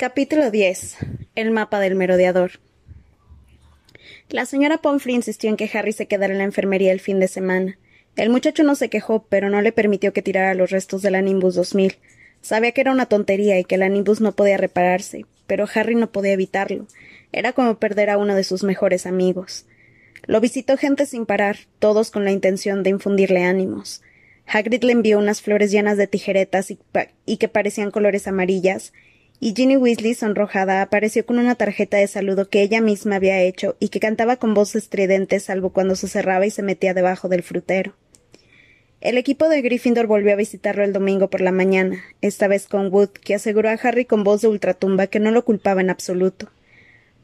Capítulo 10. El mapa del merodeador. La señora Pomfrey insistió en que Harry se quedara en la enfermería el fin de semana. El muchacho no se quejó, pero no le permitió que tirara los restos de la Nimbus 2000. Sabía que era una tontería y que la Nimbus no podía repararse, pero Harry no podía evitarlo. Era como perder a uno de sus mejores amigos. Lo visitó gente sin parar, todos con la intención de infundirle ánimos. Hagrid le envió unas flores llenas de tijeretas y, y que parecían colores amarillas, y Ginny Weasley, sonrojada, apareció con una tarjeta de saludo que ella misma había hecho y que cantaba con voz estridente salvo cuando se cerraba y se metía debajo del frutero. El equipo de Gryffindor volvió a visitarlo el domingo por la mañana, esta vez con Wood, que aseguró a Harry con voz de ultratumba que no lo culpaba en absoluto.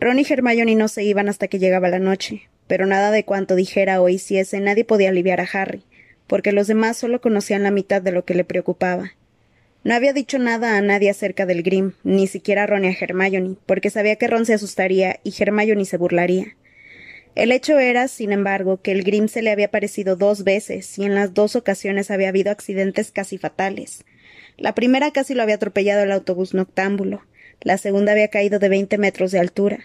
Ron y Hermione no se iban hasta que llegaba la noche, pero nada de cuanto dijera o hiciese nadie podía aliviar a Harry, porque los demás solo conocían la mitad de lo que le preocupaba. No había dicho nada a nadie acerca del Grim, ni siquiera a Ron a Hermione, porque sabía que Ron se asustaría y Hermione se burlaría. El hecho era, sin embargo, que el Grim se le había aparecido dos veces y en las dos ocasiones había habido accidentes casi fatales. La primera casi lo había atropellado el autobús noctámbulo, la segunda había caído de veinte metros de altura.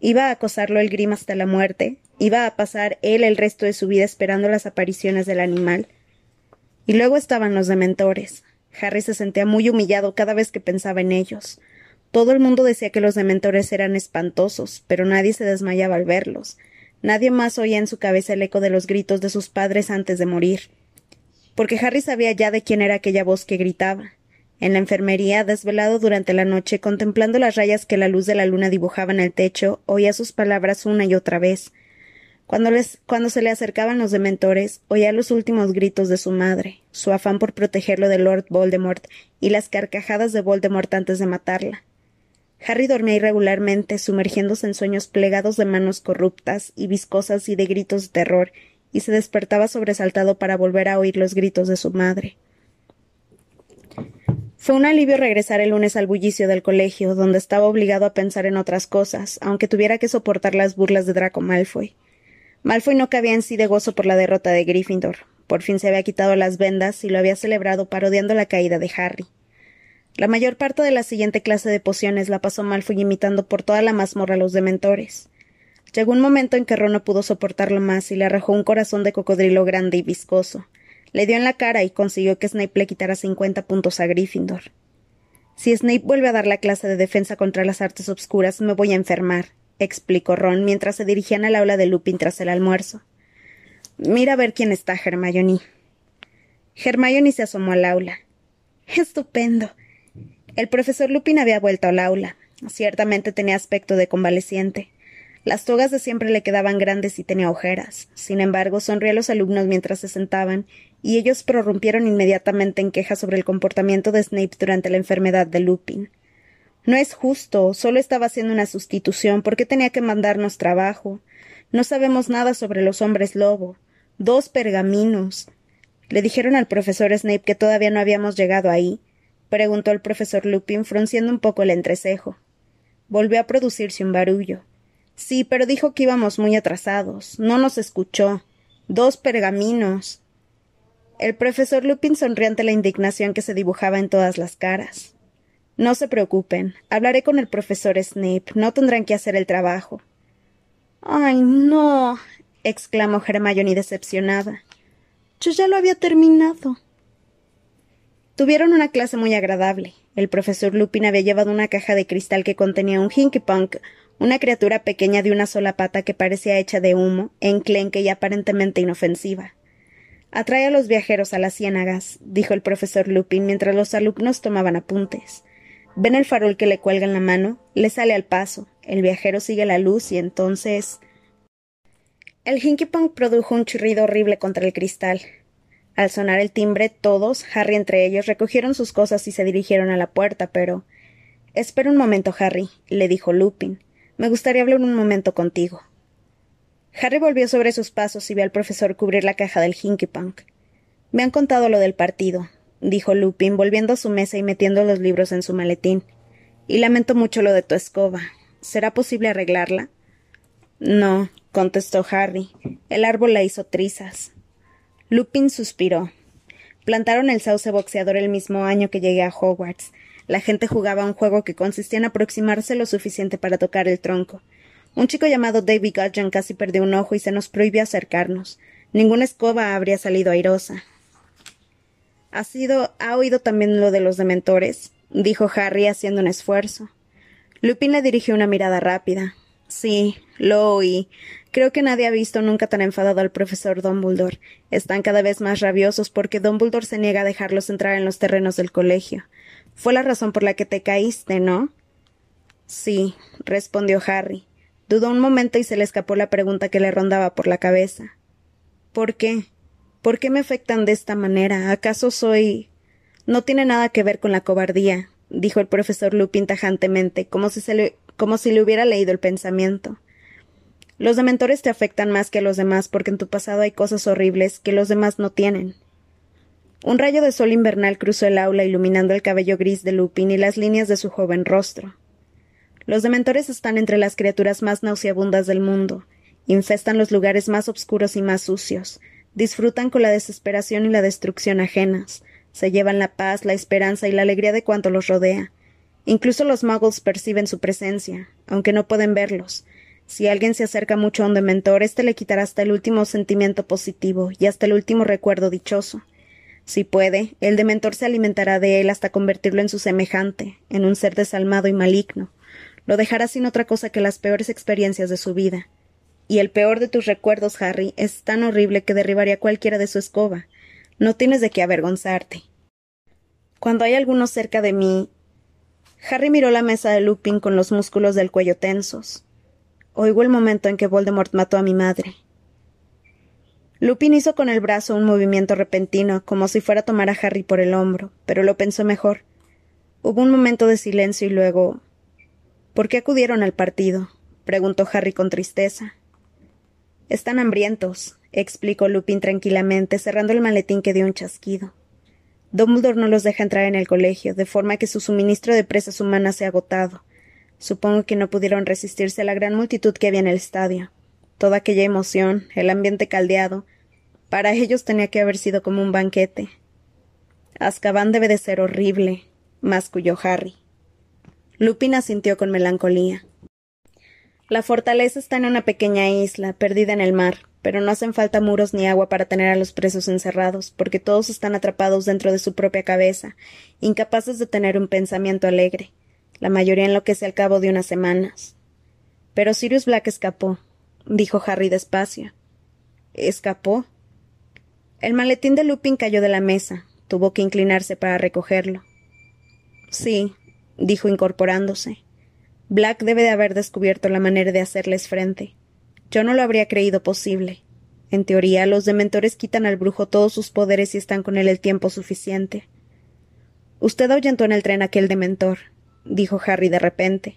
Iba a acosarlo el Grim hasta la muerte, iba a pasar él el resto de su vida esperando las apariciones del animal. Y luego estaban los dementores, Harry se sentía muy humillado cada vez que pensaba en ellos. Todo el mundo decía que los dementores eran espantosos, pero nadie se desmayaba al verlos. Nadie más oía en su cabeza el eco de los gritos de sus padres antes de morir. Porque Harry sabía ya de quién era aquella voz que gritaba. En la enfermería, desvelado durante la noche, contemplando las rayas que la luz de la luna dibujaba en el techo, oía sus palabras una y otra vez. Cuando, cuando se le acercaban los dementores, oía los últimos gritos de su madre, su afán por protegerlo de Lord Voldemort y las carcajadas de Voldemort antes de matarla. Harry dormía irregularmente, sumergiéndose en sueños plegados de manos corruptas y viscosas y de gritos de terror, y se despertaba sobresaltado para volver a oír los gritos de su madre. Fue un alivio regresar el lunes al bullicio del colegio, donde estaba obligado a pensar en otras cosas, aunque tuviera que soportar las burlas de Draco Malfoy. Malfoy no cabía en sí de gozo por la derrota de Gryffindor. Por fin se había quitado las vendas y lo había celebrado parodiando la caída de Harry. La mayor parte de la siguiente clase de pociones la pasó Malfoy imitando por toda la mazmorra a los dementores. Llegó un momento en que Ron no pudo soportarlo más y le arrojó un corazón de cocodrilo grande y viscoso. Le dio en la cara y consiguió que Snape le quitara cincuenta puntos a Gryffindor. Si Snape vuelve a dar la clase de defensa contra las artes obscuras, me voy a enfermar, explicó Ron mientras se dirigían al aula de Lupin tras el almuerzo. Mira a ver quién está, Hermione. Hermione se asomó al aula. Estupendo. El profesor Lupin había vuelto al aula. Ciertamente tenía aspecto de convaleciente. Las togas de siempre le quedaban grandes y tenía ojeras. Sin embargo, sonrió a los alumnos mientras se sentaban, y ellos prorrumpieron inmediatamente en quejas sobre el comportamiento de Snape durante la enfermedad de Lupin. No es justo, solo estaba haciendo una sustitución. ¿Por qué tenía que mandarnos trabajo? No sabemos nada sobre los hombres lobo. Dos pergaminos. ¿Le dijeron al profesor Snape que todavía no habíamos llegado ahí? preguntó el profesor Lupin, frunciendo un poco el entrecejo. Volvió a producirse un barullo. Sí, pero dijo que íbamos muy atrasados. No nos escuchó. Dos pergaminos. El profesor Lupin sonrió ante la indignación que se dibujaba en todas las caras. No se preocupen. Hablaré con el profesor Snape. No tendrán que hacer el trabajo. Ay, no. exclamó Hermione decepcionada. Yo ya lo había terminado. Tuvieron una clase muy agradable. El profesor Lupin había llevado una caja de cristal que contenía un Hinkipunk, una criatura pequeña de una sola pata que parecía hecha de humo, enclenque y aparentemente inofensiva. Atrae a los viajeros a las ciénagas, dijo el profesor Lupin mientras los alumnos tomaban apuntes. Ven el farol que le cuelga en la mano, le sale al paso, el viajero sigue la luz y entonces. El Hinky produjo un chirrido horrible contra el cristal. Al sonar el timbre, todos, Harry entre ellos, recogieron sus cosas y se dirigieron a la puerta, pero. Espera un momento, Harry, le dijo Lupin. Me gustaría hablar un momento contigo. Harry volvió sobre sus pasos y vio al profesor cubrir la caja del Hinky Me han contado lo del partido, dijo Lupin, volviendo a su mesa y metiendo los libros en su maletín. Y lamento mucho lo de tu escoba. ¿Será posible arreglarla? No, contestó Harry. El árbol la hizo trizas. Lupin suspiró. Plantaron el sauce boxeador el mismo año que llegué a Hogwarts. La gente jugaba un juego que consistía en aproximarse lo suficiente para tocar el tronco. Un chico llamado David Gudgeon casi perdió un ojo y se nos prohibió acercarnos. Ninguna escoba habría salido airosa. ¿Ha sido, ha oído también lo de los dementores? dijo Harry haciendo un esfuerzo. Lupin le dirigió una mirada rápida. Sí, lo oí. Creo que nadie ha visto nunca tan enfadado al profesor Dumbledore. Están cada vez más rabiosos porque Dumbledore se niega a dejarlos entrar en los terrenos del colegio. Fue la razón por la que te caíste, ¿no? Sí, respondió Harry. Dudó un momento y se le escapó la pregunta que le rondaba por la cabeza. ¿Por qué? ¿Por qué me afectan de esta manera? ¿Acaso soy. No tiene nada que ver con la cobardía, dijo el profesor Lupin tajantemente, como si, se le... como si le hubiera leído el pensamiento. Los dementores te afectan más que a los demás porque en tu pasado hay cosas horribles que los demás no tienen. Un rayo de sol invernal cruzó el aula iluminando el cabello gris de Lupin y las líneas de su joven rostro. Los dementores están entre las criaturas más nauseabundas del mundo, infestan los lugares más oscuros y más sucios, disfrutan con la desesperación y la destrucción ajenas, se llevan la paz, la esperanza y la alegría de cuanto los rodea. Incluso los muggles perciben su presencia, aunque no pueden verlos, si alguien se acerca mucho a un dementor, éste le quitará hasta el último sentimiento positivo y hasta el último recuerdo dichoso. Si puede, el dementor se alimentará de él hasta convertirlo en su semejante, en un ser desalmado y maligno. Lo dejará sin otra cosa que las peores experiencias de su vida. Y el peor de tus recuerdos, Harry, es tan horrible que derribaría cualquiera de su escoba. No tienes de qué avergonzarte. Cuando hay alguno cerca de mí. Harry miró la mesa de Lupin con los músculos del cuello tensos. Oigo el momento en que Voldemort mató a mi madre. Lupin hizo con el brazo un movimiento repentino, como si fuera a tomar a Harry por el hombro, pero lo pensó mejor. Hubo un momento de silencio y luego. ¿Por qué acudieron al partido? preguntó Harry con tristeza. Están hambrientos, explicó Lupin tranquilamente, cerrando el maletín que dio un chasquido. Dumbledore no los deja entrar en el colegio, de forma que su suministro de presas humanas se ha agotado. Supongo que no pudieron resistirse a la gran multitud que había en el estadio. Toda aquella emoción, el ambiente caldeado, para ellos tenía que haber sido como un banquete. Azkaban debe de ser horrible, masculló Harry. Lupin asintió con melancolía. La fortaleza está en una pequeña isla, perdida en el mar, pero no hacen falta muros ni agua para tener a los presos encerrados, porque todos están atrapados dentro de su propia cabeza, incapaces de tener un pensamiento alegre. La mayoría enloquece al cabo de unas semanas. Pero Sirius Black escapó, dijo Harry despacio. ¿Escapó? El maletín de Lupin cayó de la mesa. Tuvo que inclinarse para recogerlo. Sí, dijo incorporándose. Black debe de haber descubierto la manera de hacerles frente. Yo no lo habría creído posible. En teoría, los dementores quitan al brujo todos sus poderes y están con él el tiempo suficiente. Usted ahuyentó en el tren aquel dementor, dijo Harry de repente.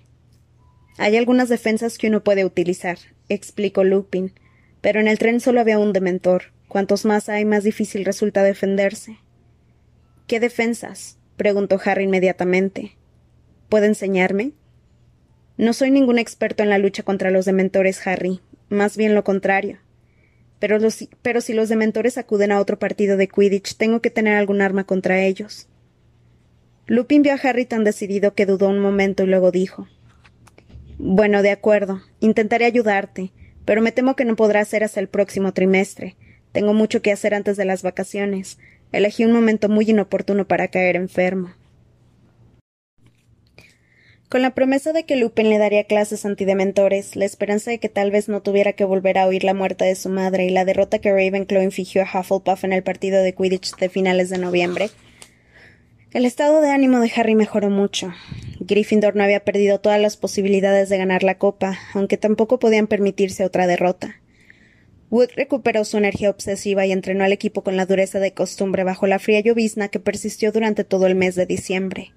Hay algunas defensas que uno puede utilizar, explicó Lupin, pero en el tren solo había un dementor. Cuantos más hay, más difícil resulta defenderse. ¿Qué defensas? preguntó Harry inmediatamente. ¿Puede enseñarme? No soy ningún experto en la lucha contra los dementores, Harry, más bien lo contrario. Pero, pero si los dementores acuden a otro partido de Quidditch, tengo que tener algún arma contra ellos. Lupin vio a Harry tan decidido que dudó un momento y luego dijo Bueno, de acuerdo. Intentaré ayudarte, pero me temo que no podrá ser hasta el próximo trimestre. Tengo mucho que hacer antes de las vacaciones. Elegí un momento muy inoportuno para caer enfermo. Con la promesa de que Lupin le daría clases antidementores, la esperanza de que tal vez no tuviera que volver a oír la muerte de su madre y la derrota que Ravenclaw infligió a Hufflepuff en el partido de Quidditch de finales de noviembre, el estado de ánimo de Harry mejoró mucho. Gryffindor no había perdido todas las posibilidades de ganar la copa, aunque tampoco podían permitirse otra derrota. Wood recuperó su energía obsesiva y entrenó al equipo con la dureza de costumbre bajo la fría llovizna que persistió durante todo el mes de diciembre.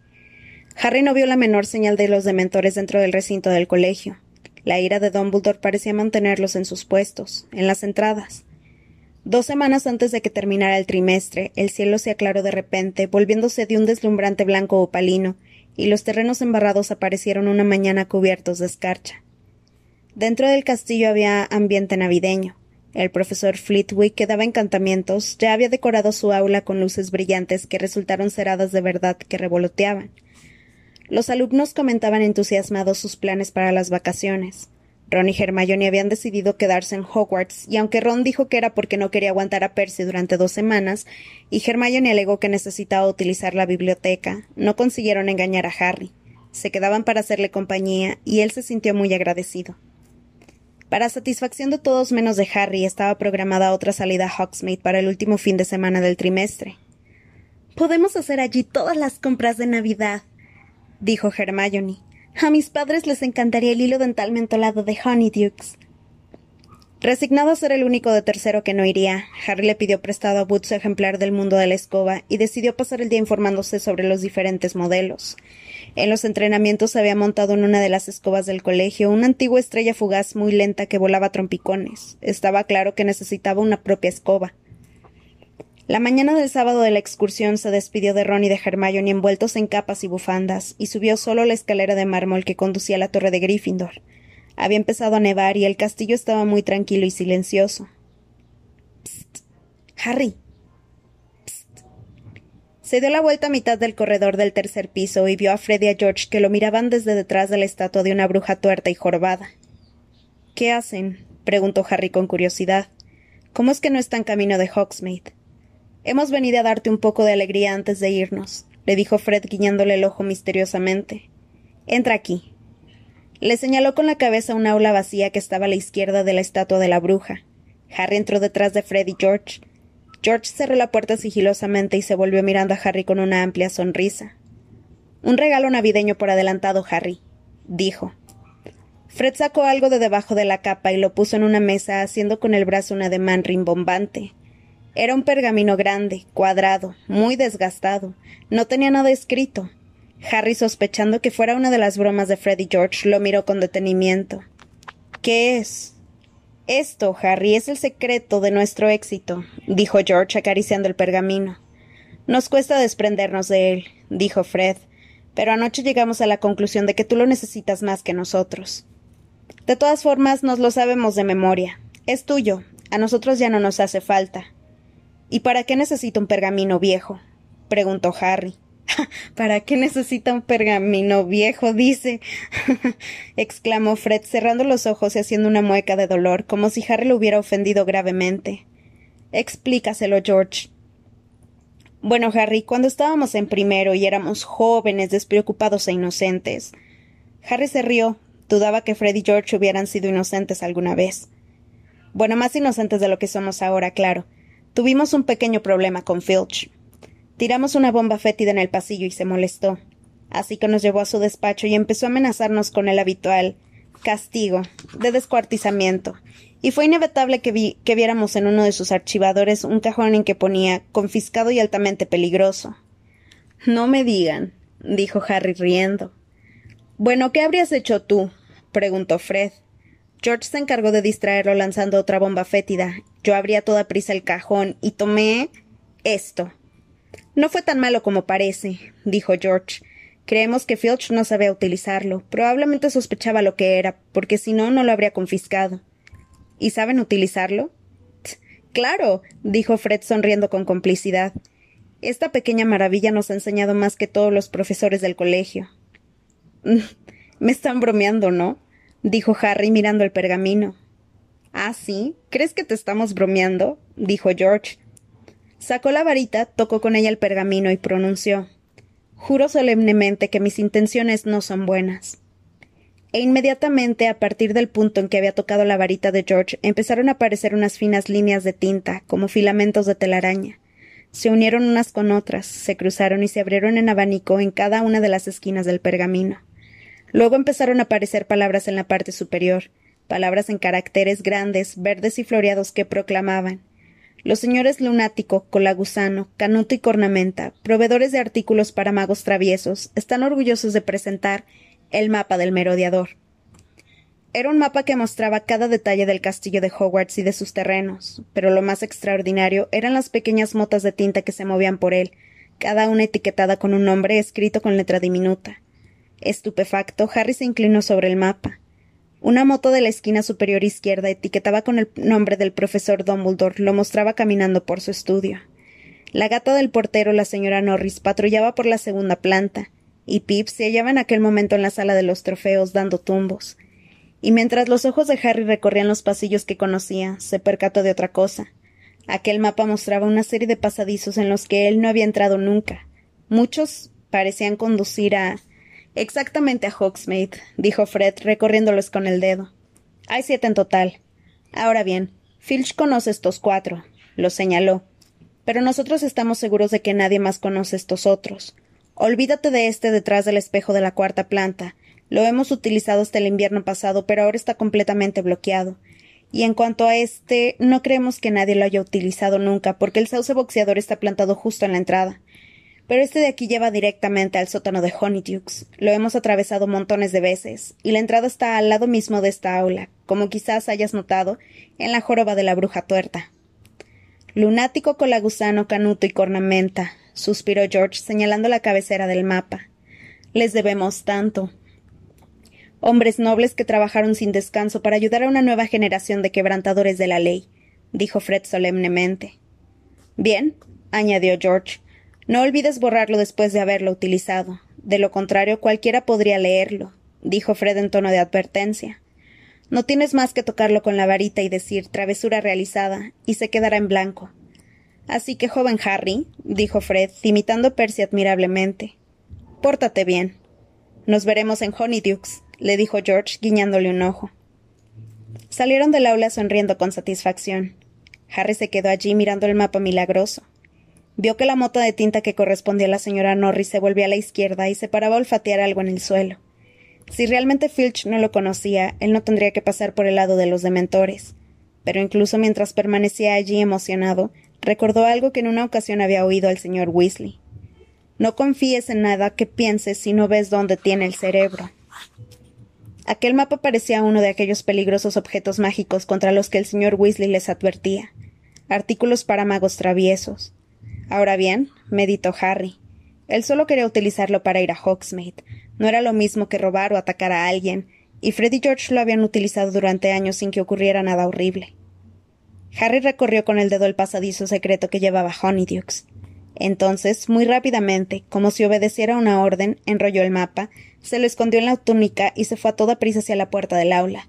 Harry no vio la menor señal de los dementores dentro del recinto del colegio. La ira de Dumbledore parecía mantenerlos en sus puestos, en las entradas. Dos semanas antes de que terminara el trimestre, el cielo se aclaró de repente, volviéndose de un deslumbrante blanco opalino, y los terrenos embarrados aparecieron una mañana cubiertos de escarcha. Dentro del castillo había ambiente navideño. El profesor Flitwick, que daba encantamientos, ya había decorado su aula con luces brillantes que resultaron ceradas de verdad que revoloteaban. Los alumnos comentaban entusiasmados sus planes para las vacaciones. Ron y Hermione habían decidido quedarse en Hogwarts, y aunque Ron dijo que era porque no quería aguantar a Percy durante dos semanas, y Hermione alegó que necesitaba utilizar la biblioteca, no consiguieron engañar a Harry. Se quedaban para hacerle compañía, y él se sintió muy agradecido. Para satisfacción de todos menos de Harry, estaba programada otra salida a Hogsmeade para el último fin de semana del trimestre. Podemos hacer allí todas las compras de Navidad, dijo Hermione. A mis padres les encantaría el hilo dental mentolado de Honeydukes. Resignado a ser el único de tercero que no iría, Harry le pidió prestado a Wood ejemplar del mundo de la escoba y decidió pasar el día informándose sobre los diferentes modelos. En los entrenamientos había montado en una de las escobas del colegio una antigua estrella fugaz muy lenta que volaba trompicones. Estaba claro que necesitaba una propia escoba. La mañana del sábado de la excursión se despidió de Ron y de Hermione envueltos en capas y bufandas, y subió solo la escalera de mármol que conducía a la torre de Gryffindor. Había empezado a nevar y el castillo estaba muy tranquilo y silencioso. Psst. Harry. Psst. Se dio la vuelta a mitad del corredor del tercer piso y vio a Fred y a George que lo miraban desde detrás de la estatua de una bruja tuerta y jorobada. ¿Qué hacen? preguntó Harry con curiosidad. ¿Cómo es que no están camino de Hogsmeade? Hemos venido a darte un poco de alegría antes de irnos, le dijo Fred guiñándole el ojo misteriosamente. Entra aquí. Le señaló con la cabeza un aula vacía que estaba a la izquierda de la estatua de la bruja. Harry entró detrás de Fred y George. George cerró la puerta sigilosamente y se volvió mirando a Harry con una amplia sonrisa. Un regalo navideño por adelantado, Harry, dijo. Fred sacó algo de debajo de la capa y lo puso en una mesa, haciendo con el brazo un ademán rimbombante. Era un pergamino grande, cuadrado, muy desgastado. No tenía nada escrito. Harry, sospechando que fuera una de las bromas de Freddy George, lo miró con detenimiento. ¿Qué es? Esto, Harry, es el secreto de nuestro éxito, dijo George acariciando el pergamino. Nos cuesta desprendernos de él, dijo Fred, pero anoche llegamos a la conclusión de que tú lo necesitas más que nosotros. De todas formas, nos lo sabemos de memoria. Es tuyo. A nosotros ya no nos hace falta. ¿Y para qué necesita un pergamino viejo? preguntó Harry. ¿Para qué necesita un pergamino viejo? dice. exclamó Fred, cerrando los ojos y haciendo una mueca de dolor, como si Harry lo hubiera ofendido gravemente. Explícaselo, George. Bueno, Harry, cuando estábamos en primero y éramos jóvenes, despreocupados e inocentes. Harry se rió. Dudaba que Fred y George hubieran sido inocentes alguna vez. Bueno, más inocentes de lo que somos ahora, claro. Tuvimos un pequeño problema con Filch. Tiramos una bomba fétida en el pasillo y se molestó. Así que nos llevó a su despacho y empezó a amenazarnos con el habitual castigo de descuartizamiento. Y fue inevitable que, que viéramos en uno de sus archivadores un cajón en que ponía confiscado y altamente peligroso. No me digan, dijo Harry riendo. Bueno, ¿qué habrías hecho tú? preguntó Fred. George se encargó de distraerlo lanzando otra bomba fétida. Yo abrí a toda prisa el cajón y tomé esto. No fue tan malo como parece, dijo George. Creemos que Filch no sabía utilizarlo. Probablemente sospechaba lo que era, porque si no, no lo habría confiscado. ¿Y saben utilizarlo? Claro, dijo Fred sonriendo con complicidad. Esta pequeña maravilla nos ha enseñado más que todos los profesores del colegio. Me están bromeando, ¿no? dijo Harry mirando el pergamino. Ah, sí. ¿Crees que te estamos bromeando? dijo George. Sacó la varita, tocó con ella el pergamino y pronunció Juro solemnemente que mis intenciones no son buenas. E inmediatamente, a partir del punto en que había tocado la varita de George, empezaron a aparecer unas finas líneas de tinta, como filamentos de telaraña. Se unieron unas con otras, se cruzaron y se abrieron en abanico en cada una de las esquinas del pergamino. Luego empezaron a aparecer palabras en la parte superior, palabras en caracteres grandes, verdes y floreados que proclamaban los señores Lunático, Colagusano, Canuto y Cornamenta, proveedores de artículos para magos traviesos, están orgullosos de presentar el mapa del merodeador. Era un mapa que mostraba cada detalle del castillo de Hogwarts y de sus terrenos, pero lo más extraordinario eran las pequeñas motas de tinta que se movían por él, cada una etiquetada con un nombre escrito con letra diminuta. Estupefacto, Harry se inclinó sobre el mapa. Una moto de la esquina superior izquierda, etiquetada con el nombre del profesor Dumbledore, lo mostraba caminando por su estudio. La gata del portero, la señora Norris, patrullaba por la segunda planta, y Pip se hallaba en aquel momento en la sala de los trofeos dando tumbos. Y mientras los ojos de Harry recorrían los pasillos que conocía, se percató de otra cosa. Aquel mapa mostraba una serie de pasadizos en los que él no había entrado nunca. Muchos parecían conducir a. Exactamente a Hogsmeade, dijo Fred, recorriéndolos con el dedo. Hay siete en total. Ahora bien, Filch conoce estos cuatro, lo señaló. Pero nosotros estamos seguros de que nadie más conoce estos otros. Olvídate de este detrás del espejo de la cuarta planta. Lo hemos utilizado hasta el invierno pasado, pero ahora está completamente bloqueado. Y en cuanto a este, no creemos que nadie lo haya utilizado nunca, porque el sauce boxeador está plantado justo en la entrada. Pero este de aquí lleva directamente al sótano de Honeydukes. Lo hemos atravesado montones de veces, y la entrada está al lado mismo de esta aula, como quizás hayas notado, en la joroba de la bruja tuerta. Lunático colagusano, canuto y cornamenta, suspiró George, señalando la cabecera del mapa. Les debemos tanto. Hombres nobles que trabajaron sin descanso para ayudar a una nueva generación de quebrantadores de la ley, dijo Fred solemnemente. Bien, añadió George, no olvides borrarlo después de haberlo utilizado. De lo contrario, cualquiera podría leerlo, dijo Fred en tono de advertencia. No tienes más que tocarlo con la varita y decir travesura realizada, y se quedará en blanco. Así que, joven Harry, dijo Fred, imitando a Percy admirablemente, pórtate bien. Nos veremos en Honeydukes, le dijo George, guiñándole un ojo. Salieron del aula sonriendo con satisfacción. Harry se quedó allí mirando el mapa milagroso. Vio que la mota de tinta que correspondía a la señora Norris se volvía a la izquierda y se paraba a olfatear algo en el suelo. Si realmente Filch no lo conocía, él no tendría que pasar por el lado de los dementores. Pero incluso mientras permanecía allí emocionado, recordó algo que en una ocasión había oído al señor Weasley. No confíes en nada que pienses si no ves dónde tiene el cerebro. Aquel mapa parecía uno de aquellos peligrosos objetos mágicos contra los que el señor Weasley les advertía. Artículos para magos traviesos. Ahora bien, meditó Harry. Él solo quería utilizarlo para ir a Hogsmeade. No era lo mismo que robar o atacar a alguien, y Fred y George lo habían utilizado durante años sin que ocurriera nada horrible. Harry recorrió con el dedo el pasadizo secreto que llevaba Honeydukes. Entonces, muy rápidamente, como si obedeciera una orden, enrolló el mapa, se lo escondió en la túnica y se fue a toda prisa hacia la puerta del aula.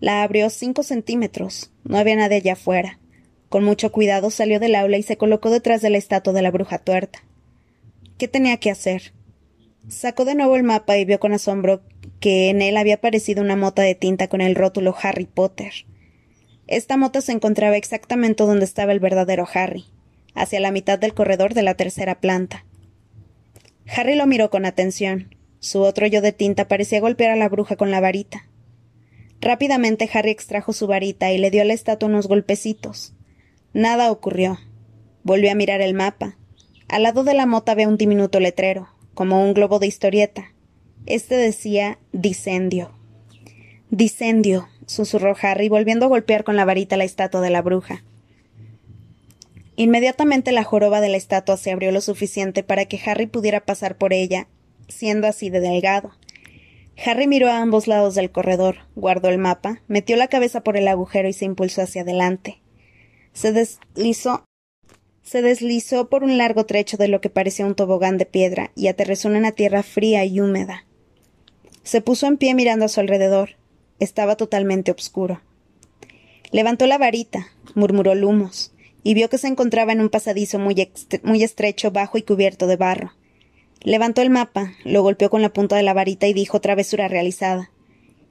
La abrió cinco centímetros. No había nadie allá afuera. Con mucho cuidado salió del aula y se colocó detrás de la estatua de la bruja tuerta. ¿Qué tenía que hacer? Sacó de nuevo el mapa y vio con asombro que en él había aparecido una mota de tinta con el rótulo Harry Potter. Esta mota se encontraba exactamente donde estaba el verdadero Harry, hacia la mitad del corredor de la tercera planta. Harry lo miró con atención. Su otro yo de tinta parecía golpear a la bruja con la varita. Rápidamente Harry extrajo su varita y le dio a la estatua unos golpecitos. Nada ocurrió. Volvió a mirar el mapa. Al lado de la mota ve un diminuto letrero, como un globo de historieta. Este decía Dicendio. Dicendio, susurró Harry, volviendo a golpear con la varita la estatua de la bruja. Inmediatamente la joroba de la estatua se abrió lo suficiente para que Harry pudiera pasar por ella, siendo así de delgado. Harry miró a ambos lados del corredor, guardó el mapa, metió la cabeza por el agujero y se impulsó hacia adelante. Se deslizó se deslizó por un largo trecho de lo que parecía un tobogán de piedra y aterrizó en una tierra fría y húmeda. Se puso en pie mirando a su alrededor. Estaba totalmente oscuro. Levantó la varita, murmuró Lumos, y vio que se encontraba en un pasadizo muy, muy estrecho, bajo y cubierto de barro. Levantó el mapa, lo golpeó con la punta de la varita y dijo travesura realizada.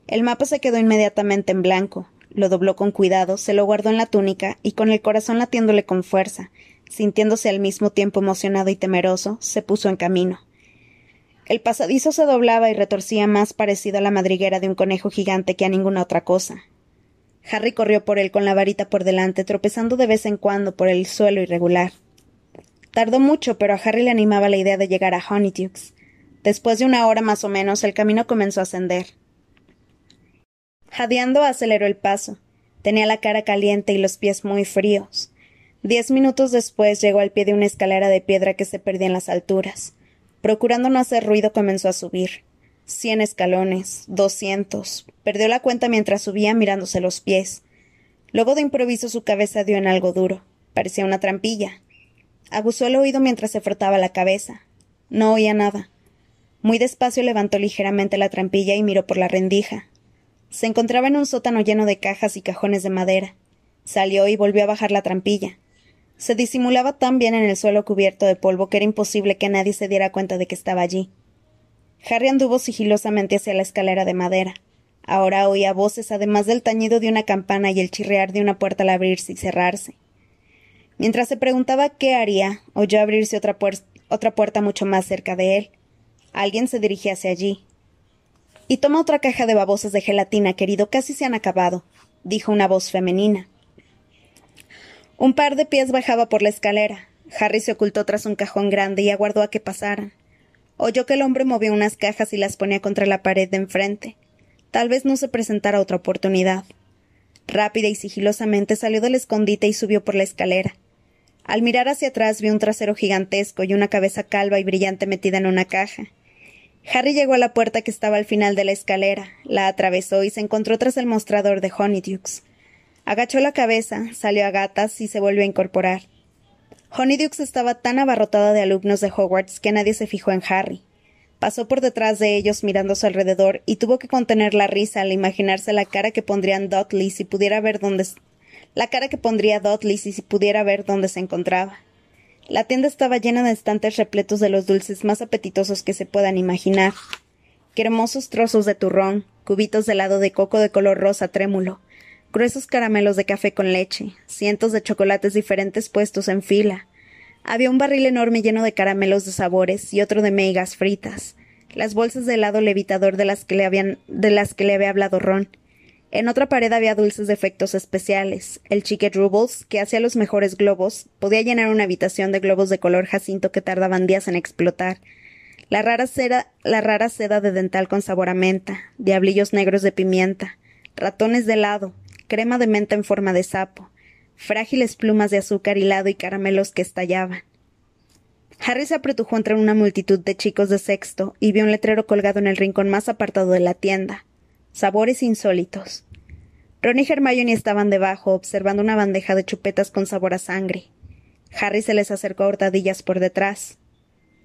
El mapa se quedó inmediatamente en blanco, lo dobló con cuidado, se lo guardó en la túnica y con el corazón latiéndole con fuerza, sintiéndose al mismo tiempo emocionado y temeroso, se puso en camino. El pasadizo se doblaba y retorcía más parecido a la madriguera de un conejo gigante que a ninguna otra cosa. Harry corrió por él con la varita por delante, tropezando de vez en cuando por el suelo irregular. Tardó mucho, pero a Harry le animaba la idea de llegar a Honeydukes. Después de una hora más o menos, el camino comenzó a ascender. Jadeando aceleró el paso. Tenía la cara caliente y los pies muy fríos. Diez minutos después llegó al pie de una escalera de piedra que se perdía en las alturas. Procurando no hacer ruido, comenzó a subir. Cien escalones, doscientos. Perdió la cuenta mientras subía mirándose los pies. Luego de improviso su cabeza dio en algo duro. Parecía una trampilla. Aguzó el oído mientras se frotaba la cabeza. No oía nada. Muy despacio levantó ligeramente la trampilla y miró por la rendija. Se encontraba en un sótano lleno de cajas y cajones de madera. Salió y volvió a bajar la trampilla. Se disimulaba tan bien en el suelo cubierto de polvo que era imposible que nadie se diera cuenta de que estaba allí. Harry anduvo sigilosamente hacia la escalera de madera. Ahora oía voces, además del tañido de una campana y el chirrear de una puerta al abrirse y cerrarse. Mientras se preguntaba qué haría, oyó abrirse otra, otra puerta mucho más cerca de él. Alguien se dirigía hacia allí. Y toma otra caja de babosas de gelatina, querido, casi se han acabado, dijo una voz femenina. Un par de pies bajaba por la escalera. Harry se ocultó tras un cajón grande y aguardó a que pasaran. Oyó que el hombre movía unas cajas y las ponía contra la pared de enfrente. Tal vez no se presentara otra oportunidad. Rápida y sigilosamente salió del escondite y subió por la escalera. Al mirar hacia atrás vio un trasero gigantesco y una cabeza calva y brillante metida en una caja. Harry llegó a la puerta que estaba al final de la escalera, la atravesó y se encontró tras el mostrador de Honeydukes. Agachó la cabeza, salió a gatas y se volvió a incorporar. Honeydukes estaba tan abarrotada de alumnos de Hogwarts que nadie se fijó en Harry. Pasó por detrás de ellos mirando a su alrededor y tuvo que contener la risa al imaginarse la cara que pondrían Dudley si pudiera ver dónde la cara que pondría Dudley si pudiera ver dónde se encontraba. La tienda estaba llena de estantes repletos de los dulces más apetitosos que se puedan imaginar. Qué hermosos trozos de turrón, cubitos de helado de coco de color rosa trémulo, gruesos caramelos de café con leche, cientos de chocolates diferentes puestos en fila. Había un barril enorme lleno de caramelos de sabores y otro de meigas fritas, las bolsas de helado levitador de las que le habían, de las que le había hablado Ron, en otra pared había dulces de efectos especiales. El Chicket Rubles, que hacía los mejores globos, podía llenar una habitación de globos de color jacinto que tardaban días en explotar. La rara, la rara seda de dental con sabor a menta, diablillos negros de pimienta, ratones de helado, crema de menta en forma de sapo, frágiles plumas de azúcar hilado y caramelos que estallaban. Harry se apretujó entre una multitud de chicos de sexto y vio un letrero colgado en el rincón más apartado de la tienda sabores insólitos. Ron y Hermione estaban debajo, observando una bandeja de chupetas con sabor a sangre. Harry se les acercó a hurtadillas por detrás.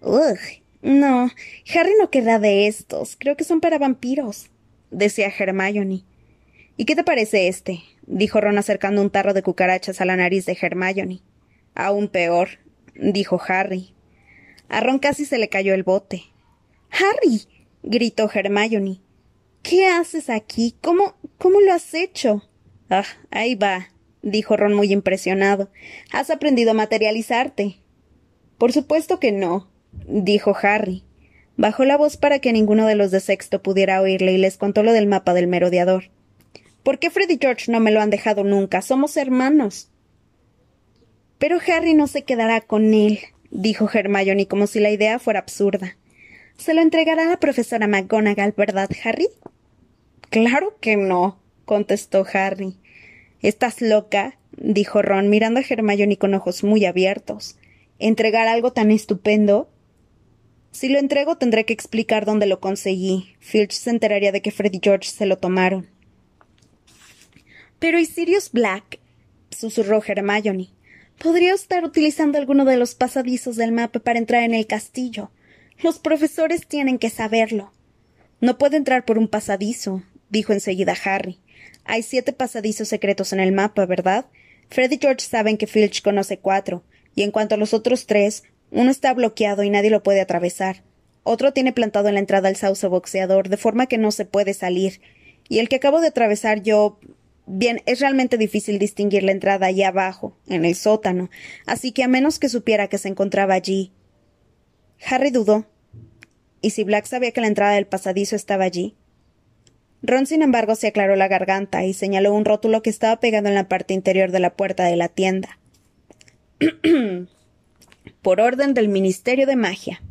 Ugh. No, Harry no querrá de estos. Creo que son para vampiros, decía Hermione. ¿Y qué te parece este? dijo Ron acercando un tarro de cucarachas a la nariz de Hermione. Aún peor, dijo Harry. A Ron casi se le cayó el bote. Harry. gritó Hermione. ¿Qué haces aquí? ¿Cómo, cómo lo has hecho? Ah, ahí va, dijo Ron muy impresionado. ¿Has aprendido a materializarte? Por supuesto que no, dijo Harry. Bajó la voz para que ninguno de los de sexto pudiera oírle y les contó lo del mapa del merodeador. ¿Por qué Freddy George no me lo han dejado nunca? Somos hermanos. Pero Harry no se quedará con él, dijo Hermione como si la idea fuera absurda. Se lo entregará a la profesora McGonagall, ¿verdad, Harry? Claro que no, contestó Harry. ¿Estás loca? dijo Ron, mirando a Hermione con ojos muy abiertos. ¿Entregar algo tan estupendo? Si lo entrego tendré que explicar dónde lo conseguí. Filch se enteraría de que Fred y George se lo tomaron. Pero ¿y Sirius Black? susurró Hermione. Podría estar utilizando alguno de los pasadizos del mapa para entrar en el castillo. Los profesores tienen que saberlo. No puede entrar por un pasadizo, dijo enseguida Harry. Hay siete pasadizos secretos en el mapa, ¿verdad? Fred y George saben que Filch conoce cuatro, y en cuanto a los otros tres, uno está bloqueado y nadie lo puede atravesar. Otro tiene plantado en la entrada el sauce boxeador, de forma que no se puede salir. Y el que acabo de atravesar yo. Bien, es realmente difícil distinguir la entrada allí abajo, en el sótano, así que a menos que supiera que se encontraba allí. Harry dudó. ¿Y si Black sabía que la entrada del pasadizo estaba allí? Ron, sin embargo, se aclaró la garganta y señaló un rótulo que estaba pegado en la parte interior de la puerta de la tienda. Por orden del Ministerio de Magia.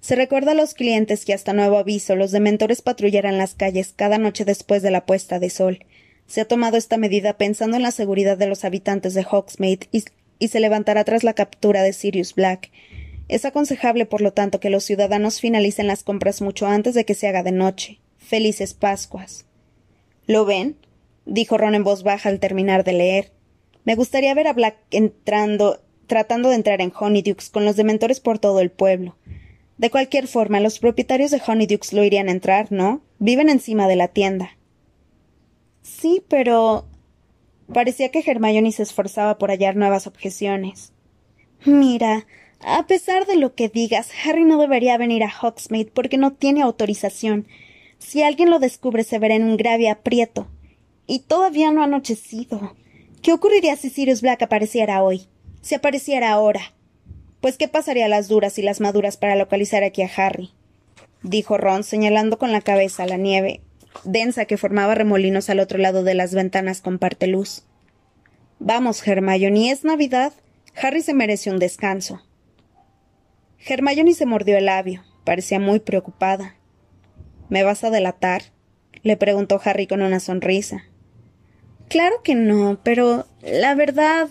Se recuerda a los clientes que hasta nuevo aviso los dementores patrullaran las calles cada noche después de la puesta de sol. Se ha tomado esta medida pensando en la seguridad de los habitantes de Hogsmeade y, y se levantará tras la captura de Sirius Black. Es aconsejable, por lo tanto, que los ciudadanos finalicen las compras mucho antes de que se haga de noche. Felices Pascuas. ¿Lo ven? dijo Ron en voz baja al terminar de leer. Me gustaría ver a Black entrando, tratando de entrar en Honeydukes con los dementores por todo el pueblo. De cualquier forma, los propietarios de Honeydukes lo irían a entrar, ¿no? Viven encima de la tienda. Sí, pero. Parecía que Hermione se esforzaba por hallar nuevas objeciones. Mira, a pesar de lo que digas, Harry no debería venir a Hogsmeade porque no tiene autorización. Si alguien lo descubre, se verá en un grave aprieto. Y todavía no ha anochecido. ¿Qué ocurriría si Sirius Black apareciera hoy? Si apareciera ahora. Pues qué pasaría a las duras y las maduras para localizar aquí a Harry, dijo Ron, señalando con la cabeza la nieve densa que formaba remolinos al otro lado de las ventanas con parte luz. Vamos, Hermione, es Navidad. Harry se merece un descanso. Hermione se mordió el labio. Parecía muy preocupada. ¿Me vas a delatar? le preguntó Harry con una sonrisa. Claro que no, pero la verdad.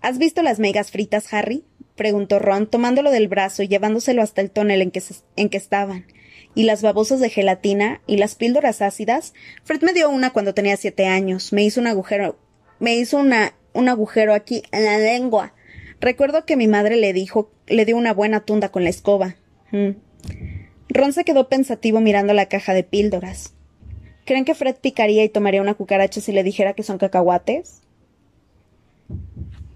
¿Has visto las megas fritas, Harry? preguntó Ron, tomándolo del brazo y llevándoselo hasta el tonel en que, en que estaban. Y las babosas de gelatina y las píldoras ácidas. Fred me dio una cuando tenía siete años. Me hizo un agujero. Me hizo una, un agujero aquí en la lengua. Recuerdo que mi madre le dijo, le dio una buena tunda con la escoba. Mm. Ron se quedó pensativo mirando la caja de píldoras. ¿Creen que Fred picaría y tomaría una cucaracha si le dijera que son cacahuates?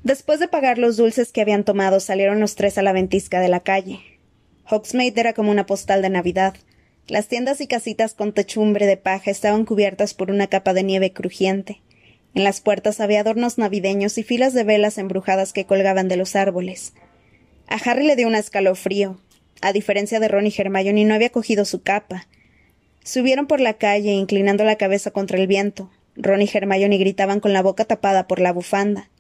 Después de pagar los dulces que habían tomado, salieron los tres a la ventisca de la calle. Hogsmeade era como una postal de Navidad. Las tiendas y casitas con techumbre de paja estaban cubiertas por una capa de nieve crujiente. En las puertas había adornos navideños y filas de velas embrujadas que colgaban de los árboles. A Harry le dio un escalofrío. A diferencia de Ron y Hermione, no había cogido su capa. Subieron por la calle, inclinando la cabeza contra el viento. Ron y Hermione gritaban con la boca tapada por la bufanda.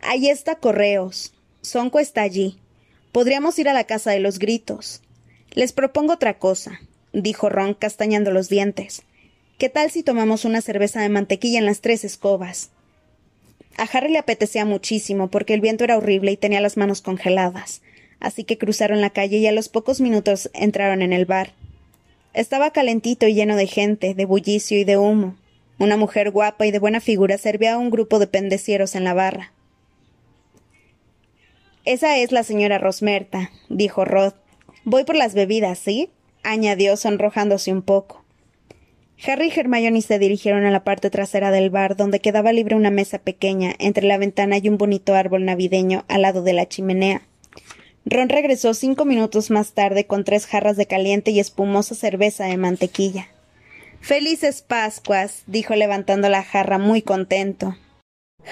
Ahí está Correos. Sonco está allí. Podríamos ir a la casa de los gritos. Les propongo otra cosa, dijo Ron castañando los dientes. ¿Qué tal si tomamos una cerveza de mantequilla en las tres escobas? A Harry le apetecía muchísimo porque el viento era horrible y tenía las manos congeladas, así que cruzaron la calle y a los pocos minutos entraron en el bar. Estaba calentito y lleno de gente, de bullicio y de humo. Una mujer guapa y de buena figura servía a un grupo de pendecieros en la barra. Esa es la señora Rosmerta, dijo Rod. Voy por las bebidas, ¿sí? añadió sonrojándose un poco. Harry y Hermione se dirigieron a la parte trasera del bar, donde quedaba libre una mesa pequeña entre la ventana y un bonito árbol navideño al lado de la chimenea. Ron regresó cinco minutos más tarde con tres jarras de caliente y espumosa cerveza de mantequilla. Felices Pascuas, dijo levantando la jarra muy contento.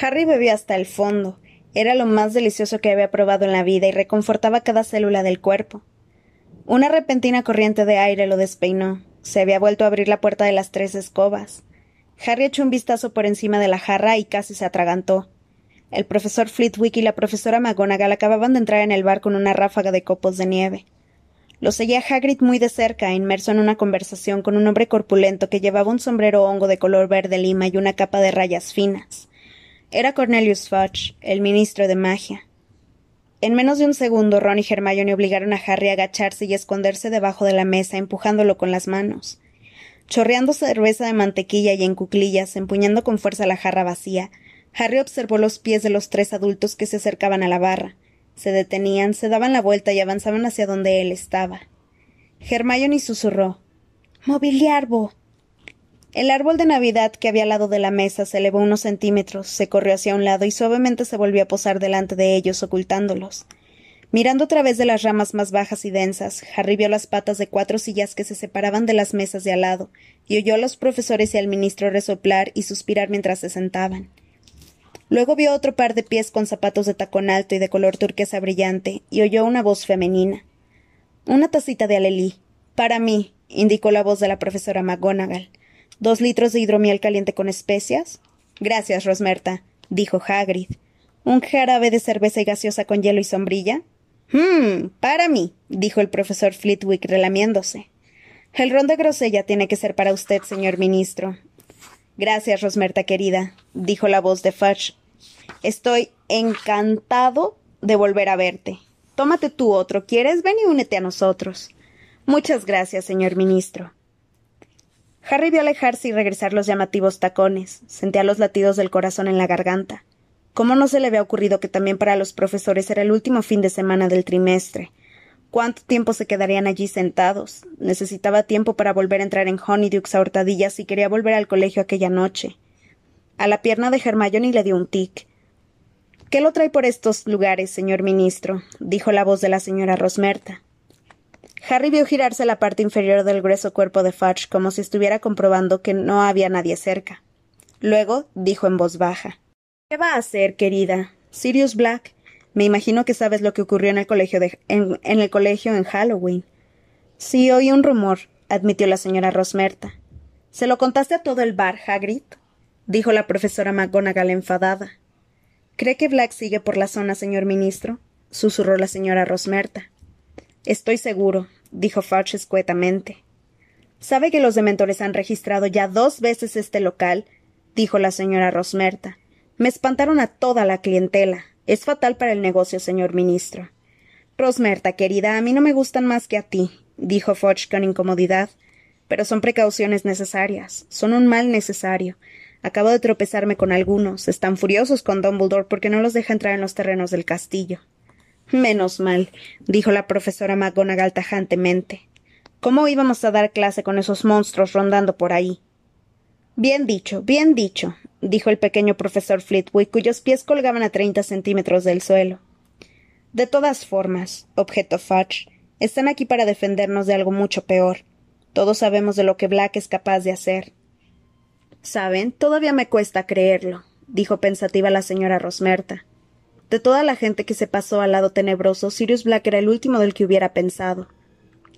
Harry bebió hasta el fondo. Era lo más delicioso que había probado en la vida y reconfortaba cada célula del cuerpo. Una repentina corriente de aire lo despeinó. Se había vuelto a abrir la puerta de las tres escobas. Harry echó un vistazo por encima de la jarra y casi se atragantó. El profesor Flitwick y la profesora McGonagall acababan de entrar en el bar con una ráfaga de copos de nieve. Lo seguía Hagrid muy de cerca, inmerso en una conversación con un hombre corpulento que llevaba un sombrero hongo de color verde lima y una capa de rayas finas. Era Cornelius Fudge, el ministro de magia. En menos de un segundo, Ron y Hermione obligaron a Harry a agacharse y esconderse debajo de la mesa, empujándolo con las manos. Chorreando cerveza de mantequilla y en cuclillas, empuñando con fuerza la jarra vacía, Harry observó los pies de los tres adultos que se acercaban a la barra. Se detenían, se daban la vuelta y avanzaban hacia donde él estaba. Hermione susurró Mobiliarbo. El árbol de Navidad que había al lado de la mesa se elevó unos centímetros, se corrió hacia un lado y suavemente se volvió a posar delante de ellos, ocultándolos. Mirando a través de las ramas más bajas y densas, Harry vio las patas de cuatro sillas que se separaban de las mesas de al lado, y oyó a los profesores y al ministro resoplar y suspirar mientras se sentaban. Luego vio otro par de pies con zapatos de tacón alto y de color turquesa brillante, y oyó una voz femenina. Una tacita de alelí. Para mí, indicó la voz de la profesora McGonagall. ¿Dos litros de hidromiel caliente con especias? Gracias, Rosmerta, dijo Hagrid. ¿Un jarabe de cerveza y gaseosa con hielo y sombrilla? Hm, para mí, dijo el profesor Flitwick relamiéndose. El ron de grosella tiene que ser para usted, señor ministro. Gracias, Rosmerta querida, dijo la voz de Fudge. Estoy encantado de volver a verte. Tómate tú otro, ¿quieres? Ven y únete a nosotros. Muchas gracias, señor ministro. Harry vio alejarse y regresar los llamativos tacones. Sentía los latidos del corazón en la garganta. ¿Cómo no se le había ocurrido que también para los profesores era el último fin de semana del trimestre? ¿Cuánto tiempo se quedarían allí sentados? Necesitaba tiempo para volver a entrar en Honeydukes a hurtadillas y quería volver al colegio aquella noche. A la pierna de Hermione le dio un tic. ¿Qué lo trae por estos lugares, señor ministro? dijo la voz de la señora Rosmerta. Harry vio girarse la parte inferior del grueso cuerpo de Fudge como si estuviera comprobando que no había nadie cerca. Luego dijo en voz baja ¿Qué va a hacer, querida? Sirius Black. Me imagino que sabes lo que ocurrió en el colegio en, el colegio en Halloween. Sí, oí un rumor, admitió la señora Rosmerta. ¿Se lo contaste a todo el bar, Hagrid? dijo la profesora McGonagall enfadada. ¿Cree que Black sigue por la zona, señor ministro? susurró la señora Rosmerta. Estoy seguro, dijo Fudge escuetamente. ¿Sabe que los dementores han registrado ya dos veces este local? dijo la señora Rosmerta. Me espantaron a toda la clientela. Es fatal para el negocio, señor ministro. Rosmerta, querida, a mí no me gustan más que a ti, dijo Fudge con incomodidad. Pero son precauciones necesarias. Son un mal necesario. Acabo de tropezarme con algunos. Están furiosos con Dumbledore porque no los deja entrar en los terrenos del castillo. Menos mal, dijo la profesora McGonagall tajantemente. ¿Cómo íbamos a dar clase con esos monstruos rondando por ahí? Bien dicho, bien dicho, dijo el pequeño profesor Flitwick, cuyos pies colgaban a treinta centímetros del suelo. De todas formas, objetó Fudge, están aquí para defendernos de algo mucho peor. Todos sabemos de lo que Black es capaz de hacer. Saben, todavía me cuesta creerlo, dijo pensativa la señora Rosmerta. De toda la gente que se pasó al lado tenebroso, Sirius Black era el último del que hubiera pensado.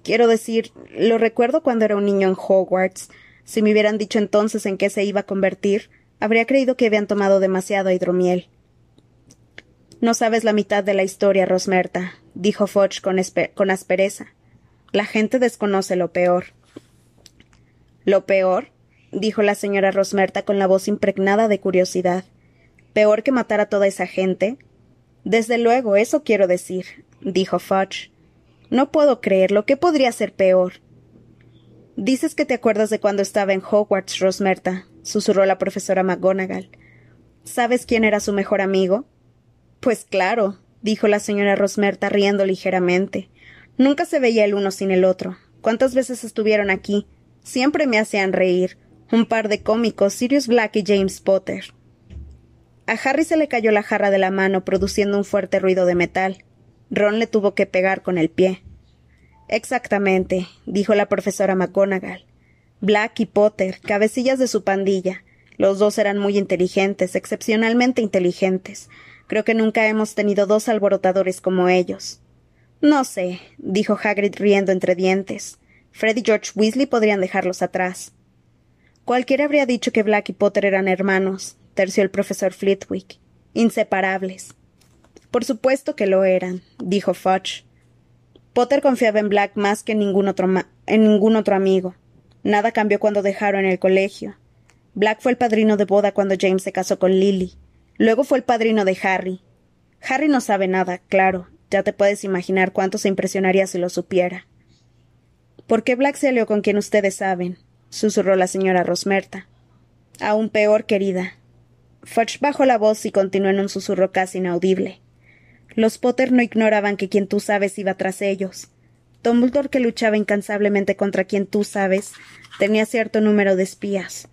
Quiero decir, lo recuerdo cuando era un niño en Hogwarts. Si me hubieran dicho entonces en qué se iba a convertir, habría creído que habían tomado demasiado hidromiel. No sabes la mitad de la historia, Rosmerta, dijo Fudge con, con aspereza. La gente desconoce lo peor. ¿Lo peor? dijo la señora Rosmerta con la voz impregnada de curiosidad. ¿Peor que matar a toda esa gente? Desde luego, eso quiero decir, dijo Fudge. No puedo creerlo. ¿Qué podría ser peor? Dices que te acuerdas de cuando estaba en Hogwarts, Rosmerta, susurró la profesora McGonagall. ¿Sabes quién era su mejor amigo? Pues claro, dijo la señora Rosmerta riendo ligeramente. Nunca se veía el uno sin el otro. ¿Cuántas veces estuvieron aquí? Siempre me hacían reír un par de cómicos, Sirius Black y James Potter. A Harry se le cayó la jarra de la mano, produciendo un fuerte ruido de metal. Ron le tuvo que pegar con el pie. Exactamente, dijo la profesora McGonagall. Black y Potter, cabecillas de su pandilla. Los dos eran muy inteligentes, excepcionalmente inteligentes. Creo que nunca hemos tenido dos alborotadores como ellos. No sé, dijo Hagrid riendo entre dientes. Fred y George Weasley podrían dejarlos atrás. Cualquiera habría dicho que Black y Potter eran hermanos, terció el profesor Flitwick. Inseparables. Por supuesto que lo eran, dijo Fudge. Potter confiaba en Black más que en ningún otro, en ningún otro amigo. Nada cambió cuando dejaron el colegio. Black fue el padrino de boda cuando James se casó con Lily. Luego fue el padrino de Harry. Harry no sabe nada, claro. Ya te puedes imaginar cuánto se impresionaría si lo supiera. ¿Por qué Black se alió con quien ustedes saben? susurró la señora Rosmerta. Aún peor, querida. Fudge bajó la voz y continuó en un susurro casi inaudible. Los Potter no ignoraban que quien tú sabes iba tras ellos. Dumbledore, que luchaba incansablemente contra quien tú sabes, tenía cierto número de espías.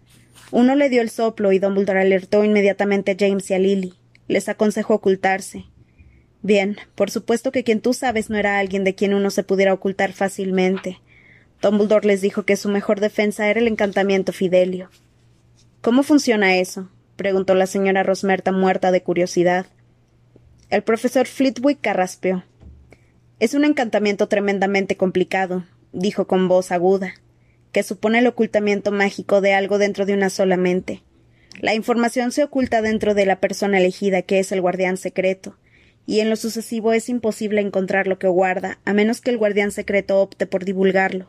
Uno le dio el soplo y Dumbledore alertó inmediatamente a James y a Lily. Les aconsejó ocultarse. Bien, por supuesto que quien tú sabes no era alguien de quien uno se pudiera ocultar fácilmente. Dumbledore les dijo que su mejor defensa era el encantamiento Fidelio. ¿Cómo funciona eso? Preguntó la señora Rosmerta muerta de curiosidad. El profesor Flitwick carraspeó. Es un encantamiento tremendamente complicado, dijo con voz aguda, que supone el ocultamiento mágico de algo dentro de una sola mente. La información se oculta dentro de la persona elegida, que es el guardián secreto, y en lo sucesivo es imposible encontrar lo que guarda, a menos que el guardián secreto opte por divulgarlo.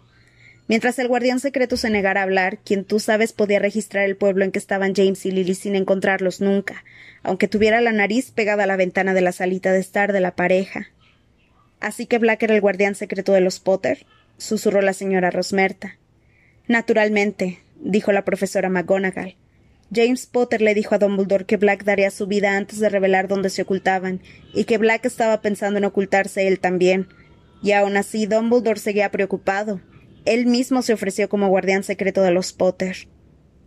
Mientras el guardián secreto se negara a hablar, quien tú sabes podía registrar el pueblo en que estaban James y Lily sin encontrarlos nunca, aunque tuviera la nariz pegada a la ventana de la salita de estar de la pareja. Así que Black era el guardián secreto de los Potter, susurró la señora Rosmerta. Naturalmente, dijo la profesora McGonagall. James Potter le dijo a Dumbledore que Black daría su vida antes de revelar dónde se ocultaban, y que Black estaba pensando en ocultarse él también, Y aún así Dumbledore seguía preocupado. Él mismo se ofreció como guardián secreto de los Potter.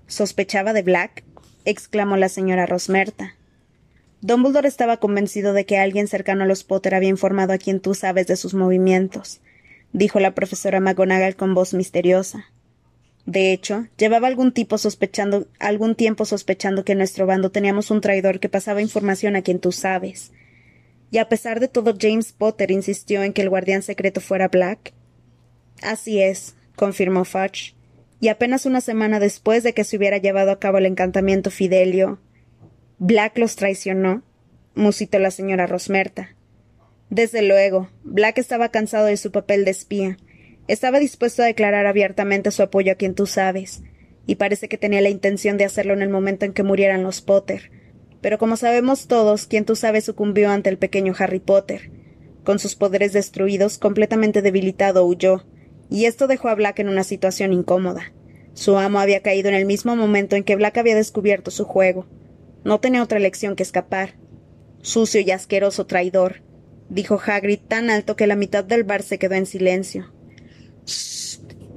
¿Sospechaba de Black? exclamó la señora Rosmerta. Dumbledore estaba convencido de que alguien cercano a los Potter había informado a quien tú sabes de sus movimientos, dijo la profesora McGonagall con voz misteriosa. De hecho, llevaba algún, tipo sospechando, algún tiempo sospechando que en nuestro bando teníamos un traidor que pasaba información a quien tú sabes. Y a pesar de todo, James Potter insistió en que el guardián secreto fuera Black. Así es, confirmó Fudge. Y apenas una semana después de que se hubiera llevado a cabo el encantamiento Fidelio. Black los traicionó, musitó la señora Rosmerta. Desde luego, Black estaba cansado de su papel de espía, estaba dispuesto a declarar abiertamente su apoyo a quien tú sabes, y parece que tenía la intención de hacerlo en el momento en que murieran los Potter. Pero como sabemos todos, quien tú sabes sucumbió ante el pequeño Harry Potter. Con sus poderes destruidos, completamente debilitado, huyó, y esto dejó a Black en una situación incómoda. Su amo había caído en el mismo momento en que Black había descubierto su juego. No tenía otra elección que escapar. Sucio y asqueroso traidor, dijo Hagrid tan alto que la mitad del bar se quedó en silencio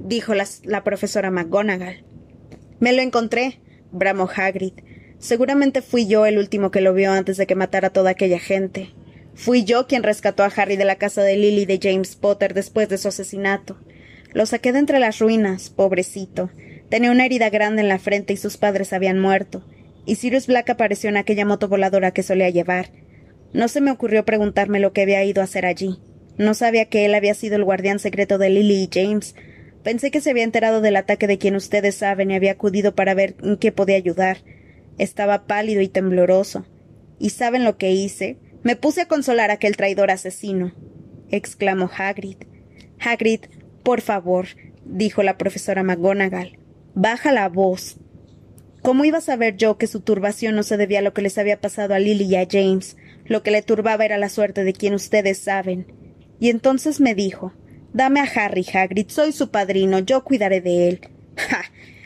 dijo la, profesora McGonagall. Me lo encontré, bramó Hagrid. Seguramente fui yo el último que lo vio antes de que matara a toda aquella gente. Fui yo quien rescató a Harry de la casa de Lily de James Potter después de su asesinato. Lo saqué de entre las ruinas, pobrecito. Tenía una herida grande en la frente y sus padres habían muerto. Y Sirius Black apareció en aquella moto voladora que solía llevar. No se me ocurrió preguntarme lo que había ido a hacer allí. No sabía que él había sido el guardián secreto de Lily y James. Pensé que se había enterado del ataque de quien ustedes saben y había acudido para ver en qué podía ayudar. Estaba pálido y tembloroso. ¿Y saben lo que hice? Me puse a consolar a aquel traidor asesino. exclamó Hagrid. Hagrid, por favor, dijo la profesora McGonagall. Baja la voz. ¿Cómo iba a saber yo que su turbación no se debía a lo que les había pasado a Lily y a James? Lo que le turbaba era la suerte de quien ustedes saben. Y entonces me dijo Dame a Harry, Hagrid, soy su padrino, yo cuidaré de él. ¡Ja!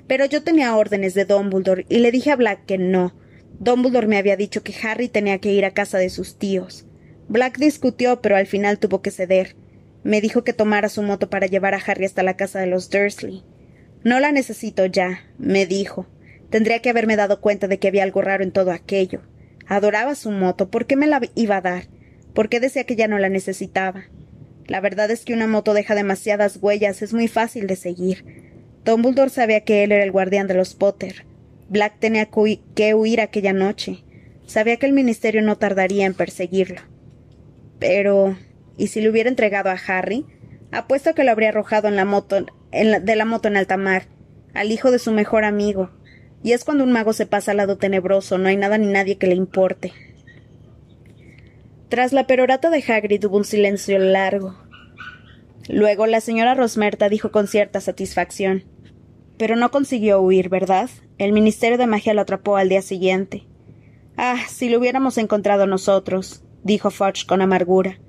Pero yo tenía órdenes de Dumbledore y le dije a Black que no. Dumbledore me había dicho que Harry tenía que ir a casa de sus tíos. Black discutió, pero al final tuvo que ceder. Me dijo que tomara su moto para llevar a Harry hasta la casa de los Dursley. No la necesito ya, me dijo. Tendría que haberme dado cuenta de que había algo raro en todo aquello. Adoraba su moto. ¿Por qué me la iba a dar? ¿Por qué decía que ya no la necesitaba? La verdad es que una moto deja demasiadas huellas, es muy fácil de seguir. Dumbledore sabía que él era el guardián de los Potter. Black tenía que huir aquella noche. Sabía que el ministerio no tardaría en perseguirlo. Pero. ¿Y si le hubiera entregado a Harry? Apuesto que lo habría arrojado en la moto, de la moto en alta mar, al hijo de su mejor amigo. Y es cuando un mago se pasa al lado tenebroso, no hay nada ni nadie que le importe. Tras la perorata de Hagrid hubo un silencio largo. Luego la señora Rosmerta dijo con cierta satisfacción Pero no consiguió huir, ¿verdad? El Ministerio de Magia lo atrapó al día siguiente. Ah, si lo hubiéramos encontrado nosotros, dijo Fudge con amargura.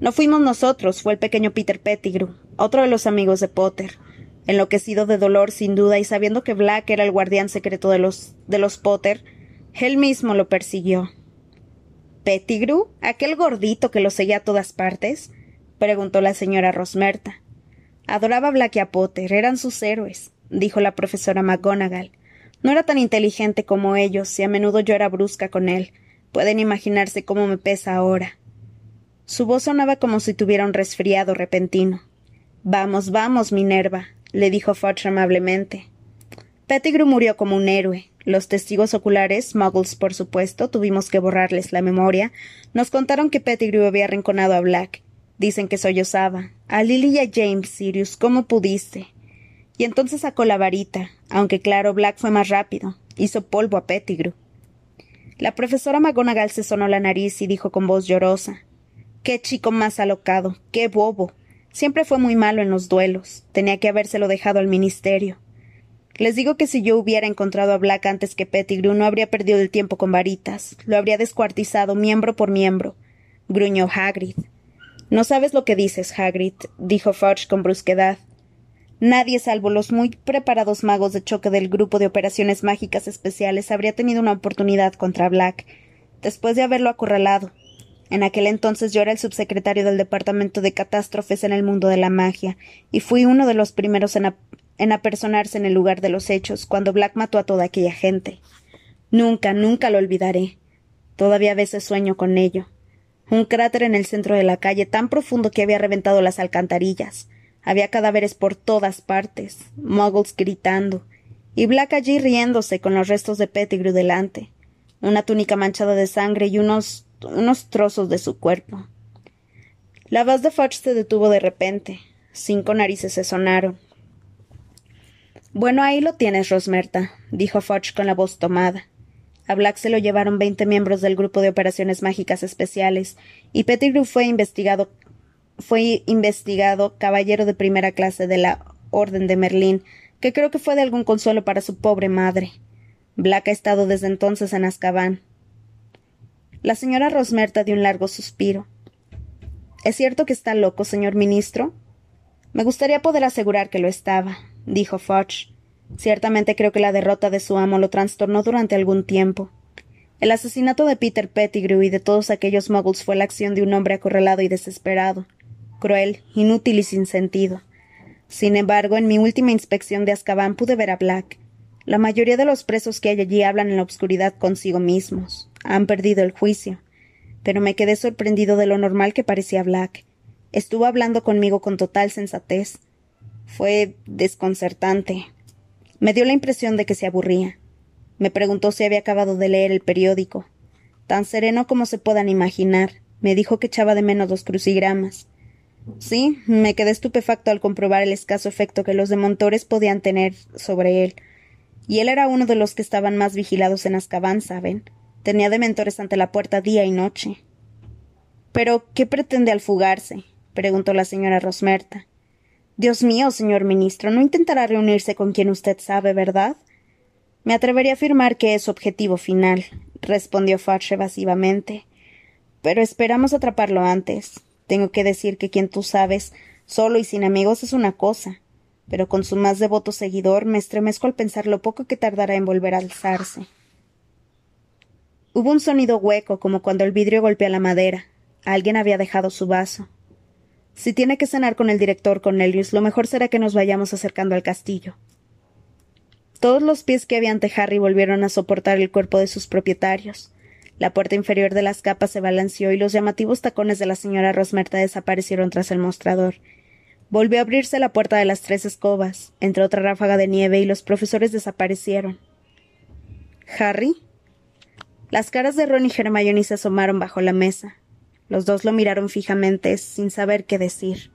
No fuimos nosotros, fue el pequeño Peter Pettigrew, otro de los amigos de Potter. Enloquecido de dolor, sin duda, y sabiendo que Black era el guardián secreto de los, de los Potter, él mismo lo persiguió. ¿Pettigrew? ¿Aquel gordito que lo seguía a todas partes? preguntó la señora Rosmerta. Adoraba a Black y a Potter, eran sus héroes, dijo la profesora McGonagall. No era tan inteligente como ellos, y a menudo yo era brusca con él. Pueden imaginarse cómo me pesa ahora. Su voz sonaba como si tuviera un resfriado repentino. Vamos, vamos, Minerva, le dijo Fudge amablemente. Pettigrew murió como un héroe. Los testigos oculares, muggles por supuesto, tuvimos que borrarles la memoria, nos contaron que Pettigrew había arrinconado a Black. Dicen que sollozaba. A Lily y a James, Sirius, ¿cómo pudiste? Y entonces sacó la varita, aunque claro, Black fue más rápido. Hizo polvo a Pettigrew. La profesora McGonagall se sonó la nariz y dijo con voz llorosa Qué chico más alocado, qué bobo. Siempre fue muy malo en los duelos. Tenía que habérselo dejado al ministerio. Les digo que si yo hubiera encontrado a Black antes que Pettigrew no habría perdido el tiempo con varitas. Lo habría descuartizado miembro por miembro. Gruñó Hagrid. No sabes lo que dices, Hagrid, dijo Fudge con brusquedad. Nadie, salvo los muy preparados magos de choque del grupo de operaciones mágicas especiales, habría tenido una oportunidad contra Black, después de haberlo acorralado. En aquel entonces yo era el subsecretario del Departamento de Catástrofes en el mundo de la magia, y fui uno de los primeros en, apersonarse en el lugar de los hechos, cuando Black mató a toda aquella gente. Nunca, nunca lo olvidaré. Todavía a veces sueño con ello. Un cráter en el centro de la calle tan profundo que había reventado las alcantarillas. Había cadáveres por todas partes, muggles gritando, y Black allí riéndose con los restos de Pettigrew delante, una túnica manchada de sangre y unos unos trozos de su cuerpo. La voz de Fudge se detuvo de repente. Cinco narices se sonaron. Bueno, ahí lo tienes, Rosmerta, dijo Fudge con la voz tomada. A Black se lo llevaron veinte miembros del grupo de operaciones mágicas especiales, y Pettigrew fue investigado fue investigado caballero de primera clase de la Orden de Merlín, que creo que fue de algún consuelo para su pobre madre. Black ha estado desde entonces en Azkaban. La señora Rosmerta dio un largo suspiro. ¿Es cierto que está loco, señor ministro? Me gustaría poder asegurar que lo estaba, dijo Fudge. Ciertamente creo que la derrota de su amo lo trastornó durante algún tiempo. El asesinato de Peter Pettigrew y de todos aquellos muggles fue la acción de un hombre acorralado y desesperado cruel, inútil y sin sentido. Sin embargo, en mi última inspección de Azkaban pude ver a Black. La mayoría de los presos que hay allí hablan en la oscuridad consigo mismos. Han perdido el juicio. Pero me quedé sorprendido de lo normal que parecía Black. Estuvo hablando conmigo con total sensatez. Fue desconcertante. Me dio la impresión de que se aburría. Me preguntó si había acabado de leer el periódico. Tan sereno como se puedan imaginar. Me dijo que echaba de menos los crucigramas. Sí, me quedé estupefacto al comprobar el escaso efecto que los demontores podían tener sobre él. Y él era uno de los que estaban más vigilados en Azkaban, ¿saben? Tenía dementores ante la puerta día y noche. Pero, ¿qué pretende al fugarse? preguntó la señora Rosmerta. Dios mío, señor ministro, no intentará reunirse con quien usted sabe, ¿verdad? Me atrevería a afirmar que es su objetivo final, respondió Fudge evasivamente. Pero esperamos atraparlo antes. Tengo que decir que quien tú sabes, solo y sin amigos, es una cosa, pero con su más devoto seguidor me estremezco al pensar lo poco que tardará en volver a alzarse. Hubo un sonido hueco, como cuando el vidrio golpea la madera. Alguien había dejado su vaso. Si tiene que cenar con el director Cornelius, lo mejor será que nos vayamos acercando al castillo. Todos los pies que había ante Harry volvieron a soportar el cuerpo de sus propietarios. La puerta inferior de las capas se balanceó y los llamativos tacones de la señora Rosmerta desaparecieron tras el mostrador. Volvió a abrirse la puerta de las tres escobas, entró otra ráfaga de nieve y los profesores desaparecieron. ¿Harry? Las caras de Ron y Hermione se asomaron bajo la mesa. Los dos lo miraron fijamente, sin saber qué decir.